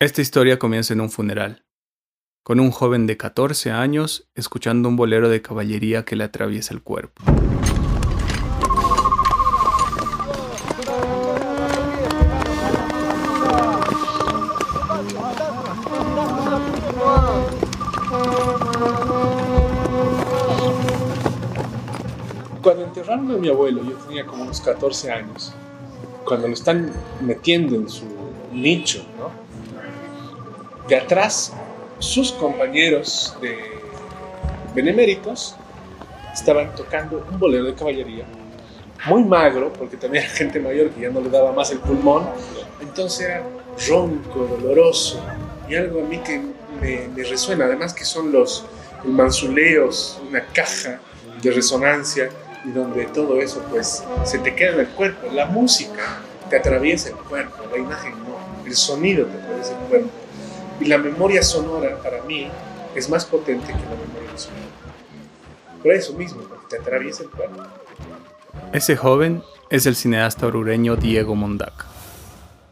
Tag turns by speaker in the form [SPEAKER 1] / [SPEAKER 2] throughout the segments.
[SPEAKER 1] Esta historia comienza en un funeral, con un joven de 14 años escuchando un bolero de caballería que le atraviesa el cuerpo.
[SPEAKER 2] Cuando enterraron a mi abuelo, yo tenía como unos 14 años. Cuando lo están metiendo en su nicho, ¿no? De atrás, sus compañeros de beneméritos estaban tocando un bolero de caballería, muy magro, porque también era gente mayor que ya no le daba más el pulmón, entonces era ronco, doloroso, y algo a mí que me, me resuena, además que son los manzuleos, una caja de resonancia y donde todo eso pues se te queda en el cuerpo. La música te atraviesa el cuerpo, la imagen no, el sonido te atraviesa el cuerpo. Y la memoria sonora para mí es más potente que la memoria visual. Por eso mismo, porque te atraviesa el cuerpo.
[SPEAKER 1] Ese joven es el cineasta orureño Diego Mondaca.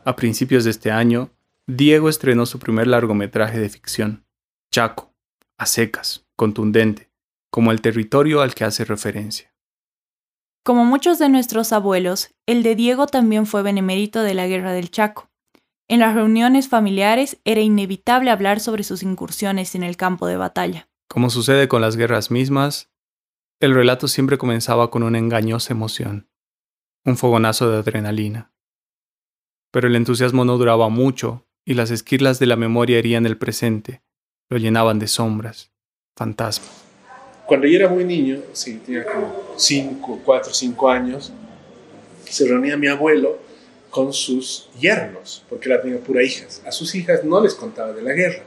[SPEAKER 1] A principios de este año, Diego estrenó su primer largometraje de ficción, Chaco, a secas, contundente, como el territorio al que hace referencia.
[SPEAKER 3] Como muchos de nuestros abuelos, el de Diego también fue benemérito de la Guerra del Chaco. En las reuniones familiares era inevitable hablar sobre sus incursiones en el campo de batalla.
[SPEAKER 1] Como sucede con las guerras mismas, el relato siempre comenzaba con una engañosa emoción, un fogonazo de adrenalina. Pero el entusiasmo no duraba mucho y las esquirlas de la memoria herían el presente, lo llenaban de sombras, fantasmas.
[SPEAKER 2] Cuando yo era muy niño, sí, tenía como 5, 4, 5 años, se reunía mi abuelo con sus yernos, porque él tenía pura hijas. A sus hijas no les contaba de la guerra,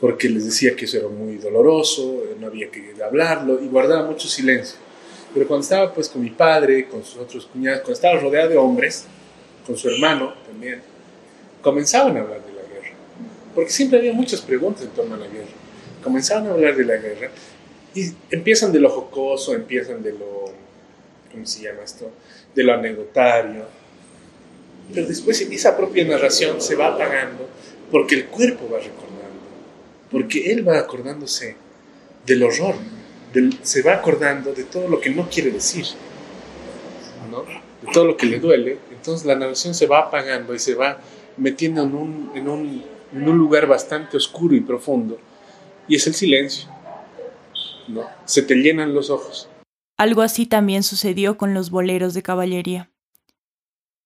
[SPEAKER 2] porque les decía que eso era muy doloroso, no había que hablarlo, y guardaba mucho silencio. Pero cuando estaba pues con mi padre, con sus otros cuñados, cuando estaba rodeado de hombres, con su hermano también, comenzaban a hablar de la guerra, porque siempre había muchas preguntas en torno a la guerra. Comenzaban a hablar de la guerra y empiezan de lo jocoso, empiezan de lo, ¿cómo se llama esto? De lo anecdotario. Pero después esa propia narración se va apagando porque el cuerpo va recordando, porque él va acordándose del horror, se va acordando de todo lo que no quiere decir, ¿no? de todo lo que le duele. Entonces la narración se va apagando y se va metiendo en un, en un, en un lugar bastante oscuro y profundo. Y es el silencio se te llenan los ojos.
[SPEAKER 3] Algo así también sucedió con los boleros de caballería.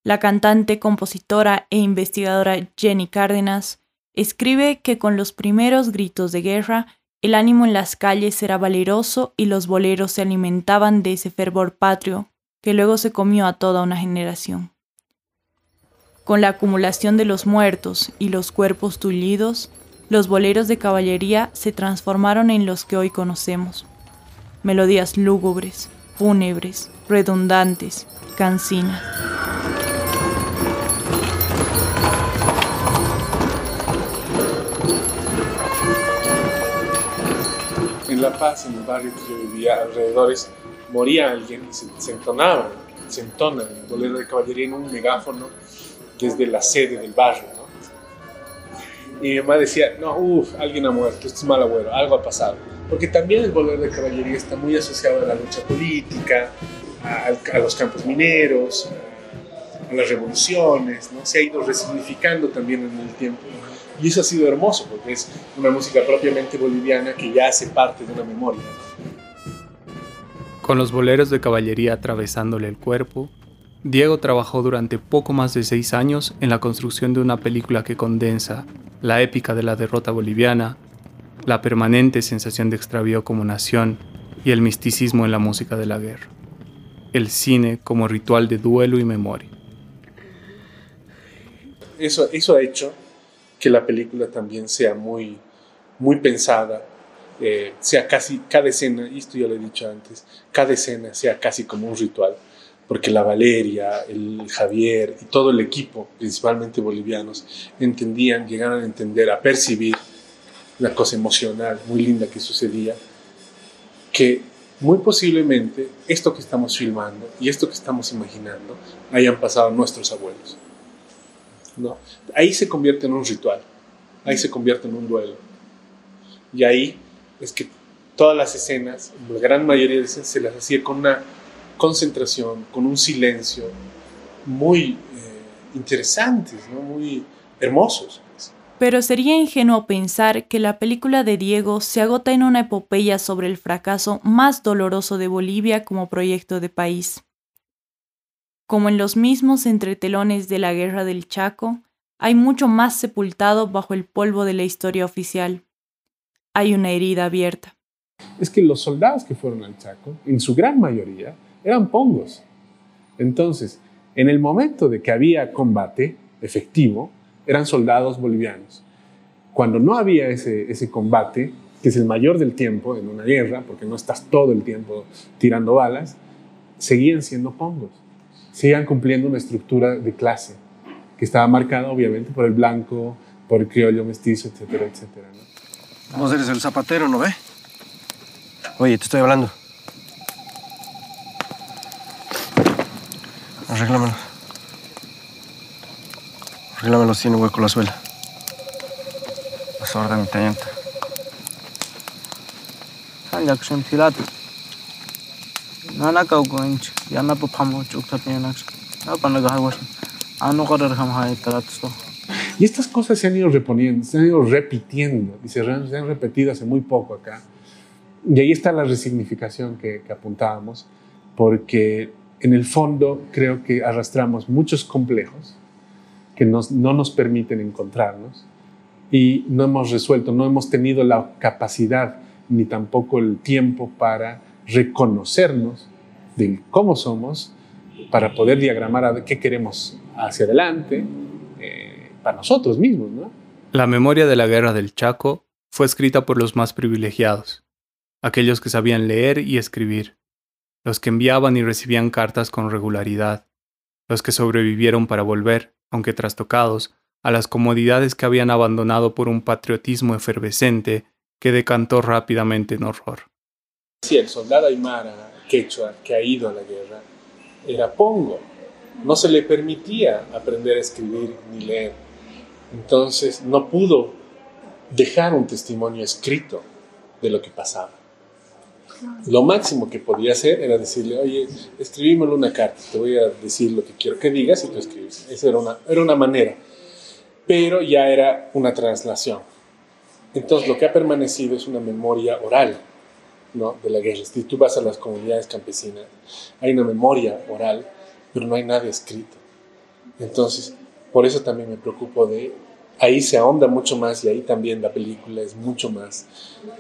[SPEAKER 3] La cantante, compositora e investigadora Jenny Cárdenas escribe que con los primeros gritos de guerra, el ánimo en las calles era valeroso y los boleros se alimentaban de ese fervor patrio que luego se comió a toda una generación. Con la acumulación de los muertos y los cuerpos tullidos, los boleros de caballería se transformaron en los que hoy conocemos. Melodías lúgubres, fúnebres, redundantes, cansinas.
[SPEAKER 2] En La Paz, en el barrio que yo vivía, alrededores, moría alguien y se, entonaba, se entona el bolero de caballería en un megáfono desde la sede del barrio. Y mi mamá decía, no, uff, alguien ha muerto, esto es mal abuelo, algo ha pasado. Porque también el volver de caballería está muy asociado a la lucha política, a, los campos mineros, a, las revoluciones, ¿no? Se ha ido resignificando también en el tiempo. Y eso ha sido hermoso, porque es una música propiamente boliviana que ya hace parte de una memoria.
[SPEAKER 1] Con los boleros de caballería atravesándole el cuerpo, Diego trabajó durante poco más de seis años en la construcción de una película que condensa la épica de la derrota boliviana, la permanente sensación de extravío como nación y el misticismo en la música de la guerra. El cine como ritual de duelo y memoria.
[SPEAKER 2] Eso, eso ha hecho que la película también sea muy, muy pensada, eh, sea casi cada escena, y esto ya lo he dicho antes, cada escena sea casi como un ritual porque la Valeria, el Javier y todo el equipo, principalmente bolivianos, entendían, llegaron a entender, a percibir una cosa emocional muy linda que sucedía, que muy posiblemente esto que estamos filmando y esto que estamos imaginando hayan pasado nuestros abuelos. ¿No? Ahí se convierte en un ritual, ahí se convierte en un duelo. Y ahí es que todas las escenas, la gran mayoría de escenas, se las hacía con una concentración, con un silencio muy eh, interesantes, muy hermosos.
[SPEAKER 3] Pero sería ingenuo pensar que la película de Diego se agota en una epopeya sobre el fracaso más doloroso de Bolivia como proyecto de país. Como en los mismos entretelones de la Guerra del Chaco, hay mucho más sepultado bajo el polvo de la historia oficial. Hay una herida abierta.
[SPEAKER 2] Es que los soldados que fueron al Chaco, en su gran mayoría, eran pongos. Entonces, en el momento de que había combate efectivo, eran soldados bolivianos. Cuando no había ese, ese combate, que es el mayor del tiempo en una guerra, porque no estás todo el tiempo tirando balas, seguían siendo pongos, seguían cumpliendo una estructura de clase que estaba marcada obviamente por el blanco, por el criollo mestizo, etcétera, etcétera.
[SPEAKER 4] ¿no? Vos eres el zapatero, ¿no ve? Oye, te estoy hablando. Arréglamelo. Arréglamelo, tiene hueco la suela.
[SPEAKER 5] Las órdenes, teniente. Shim tilati. Nana
[SPEAKER 2] Y estas cosas se han ido reponiendo, se han ido repitiendo y se, han, se han repetido hace muy poco acá. Y ahí está la resignificación que, que apuntábamos, porque en el fondo creo que arrastramos muchos complejos que nos, no nos permiten encontrarnos y no hemos resuelto, no hemos tenido la capacidad ni tampoco el tiempo para reconocernos de cómo somos, para poder diagramar a qué queremos hacia adelante, eh, para nosotros mismos. ¿no?
[SPEAKER 1] La memoria de la guerra del Chaco fue escrita por los más privilegiados, aquellos que sabían leer y escribir, los que enviaban y recibían cartas con regularidad, los que sobrevivieron para volver, aunque trastocados, a las comodidades que habían abandonado por un patriotismo efervescente que decantó rápidamente en horror.
[SPEAKER 2] Sí, el soldado aymara quechua que ha ido a la guerra era pongo. No se le permitía aprender a escribir ni leer. Entonces no pudo dejar un testimonio escrito de lo que pasaba. Lo máximo que podía hacer era decirle, oye, escribímelo una carta, te voy a decir lo que quiero que digas y tú escribes. Esa era una, era una manera. Pero ya era una traslación. Entonces lo que ha permanecido es una memoria oral ¿no? de la guerra. Si tú vas a las comunidades campesinas, hay una memoria oral, pero no hay nada escrito. Entonces, por eso también me preocupo de ahí se ahonda mucho más y ahí también la película es mucho más,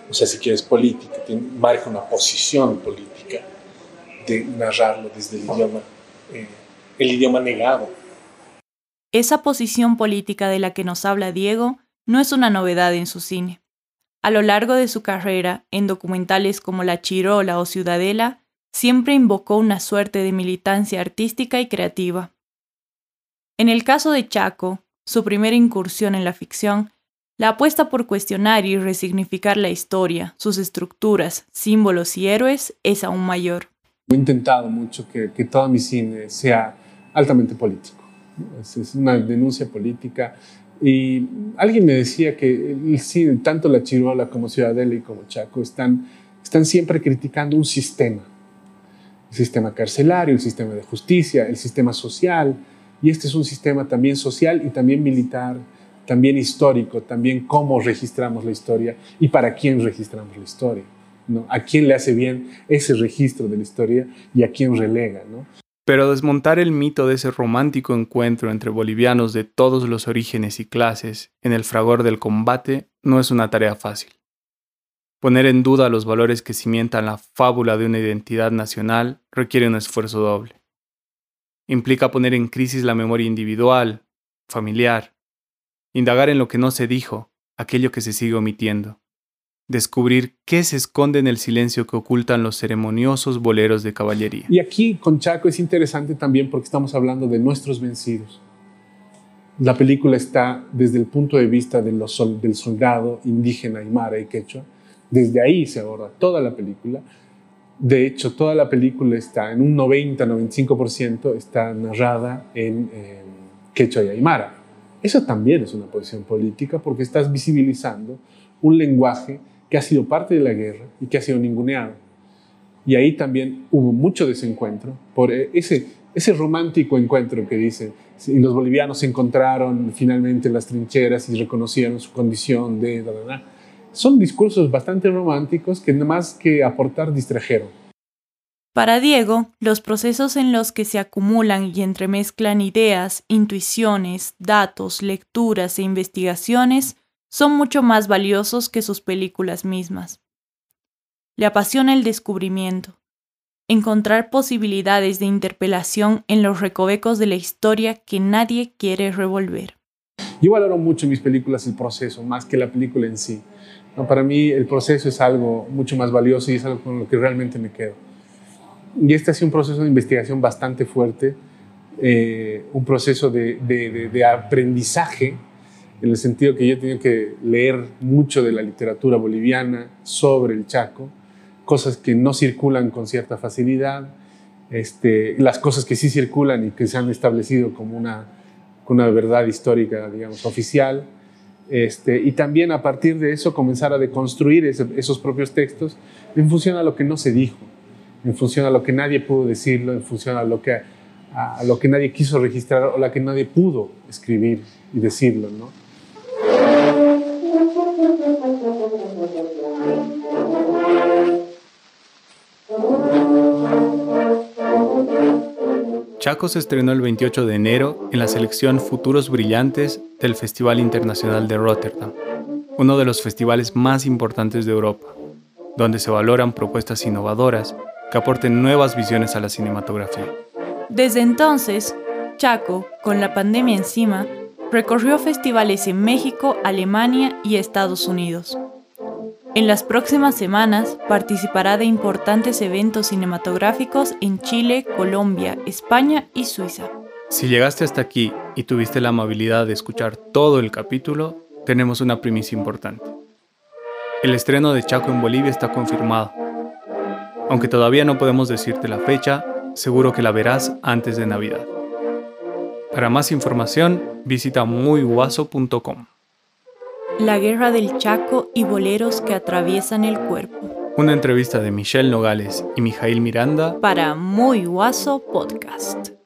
[SPEAKER 2] o sea, si quieres política, tiene, marca una posición política de narrarlo desde el idioma, eh, el idioma negado.
[SPEAKER 3] Esa posición política de la que nos habla Diego no es una novedad en su cine. A lo largo de su carrera, en documentales como La Chirola o Ciudadela, siempre invocó una suerte de militancia artística y creativa. En el caso de Chaco, su primera incursión en la ficción, la apuesta por cuestionar y resignificar la historia, sus estructuras, símbolos y héroes es aún mayor.
[SPEAKER 2] He intentado mucho que, que todo mi cine sea altamente político. Es, es, una denuncia política. Y alguien me decía que el cine, tanto La Chirola como Ciudadela y como Chaco están, están siempre criticando un sistema. El sistema carcelario, el sistema de justicia, el sistema social, y este es un sistema también social y también militar, también histórico, también cómo registramos la historia y para quién registramos la historia. ¿no? A quién le hace bien ese registro de la historia y a quién relega. ¿no?
[SPEAKER 1] Pero desmontar el mito de ese romántico encuentro entre bolivianos de todos los orígenes y clases en el fragor del combate no es una tarea fácil. Poner en duda los valores que cimientan la fábula de una identidad nacional requiere un esfuerzo doble implica poner en crisis la memoria individual, familiar, indagar en lo que no se dijo, aquello que se sigue omitiendo, descubrir qué se esconde en el silencio que ocultan los ceremoniosos boleros de caballería.
[SPEAKER 2] Y aquí con Chaco es interesante también porque estamos hablando de nuestros vencidos. La película está desde el punto de vista de los sol, del soldado indígena aymara y quechua. Desde ahí se aborda toda la película de hecho, toda la película está en un 90-95% está narrada en eh, quechua y aymara. Eso también es una posición política porque estás visibilizando un lenguaje que ha sido parte de la guerra y que ha sido ninguneado. Y ahí también hubo mucho desencuentro por eh, ese, ese romántico encuentro que dicen, y los bolivianos se encontraron finalmente en las trincheras y reconocieron su condición de... Son discursos bastante románticos que nada más que aportar distrajeron.
[SPEAKER 3] Para Diego, los procesos en los que se acumulan y entremezclan ideas, intuiciones, datos, lecturas e investigaciones son mucho más valiosos que sus películas mismas. Le apasiona el descubrimiento, encontrar posibilidades de interpelación en los recovecos de la historia que nadie quiere revolver.
[SPEAKER 2] Yo valoro mucho en mis películas el proceso, más que la película en sí. No, para mí el proceso es algo mucho más valioso y es algo con lo que realmente me quedo. Y este ha sido un proceso de investigación bastante fuerte, eh, un proceso de, aprendizaje, en el sentido que yo he tenido que leer mucho de la literatura boliviana sobre el Chaco, cosas que no circulan con cierta facilidad, este, las cosas que sí circulan y que se han establecido como una, una verdad histórica, digamos, oficial. Este, y también a partir de eso comenzar a deconstruir esos propios textos en función a lo que no se dijo, en función a lo que nadie pudo decirlo, en función a lo que, a, lo que nadie quiso registrar o la que nadie pudo escribir y decirlo. ¿no?
[SPEAKER 1] Chaco se estrenó el 28 de enero en la selección Futuros Brillantes del Festival Internacional de Rotterdam, uno de los festivales más importantes de Europa, donde se valoran propuestas innovadoras que aporten nuevas visiones a la cinematografía.
[SPEAKER 3] Desde entonces, Chaco, con la pandemia encima, recorrió festivales en México, Alemania y Estados Unidos. En las próximas semanas participará de importantes eventos cinematográficos en Chile, Colombia, España y Suiza.
[SPEAKER 1] Si llegaste hasta aquí y tuviste la amabilidad de escuchar todo el capítulo, tenemos una primicia importante. El estreno de Chaco en Bolivia está confirmado. Aunque todavía no podemos decirte la fecha, seguro que la verás antes de Navidad. Para más información, visita muyguaso.com.
[SPEAKER 3] La guerra del Chaco y boleros que atraviesan el cuerpo.
[SPEAKER 1] Una entrevista de Michelle Nogales y Mijail Miranda
[SPEAKER 3] para Muy Guaso Podcast.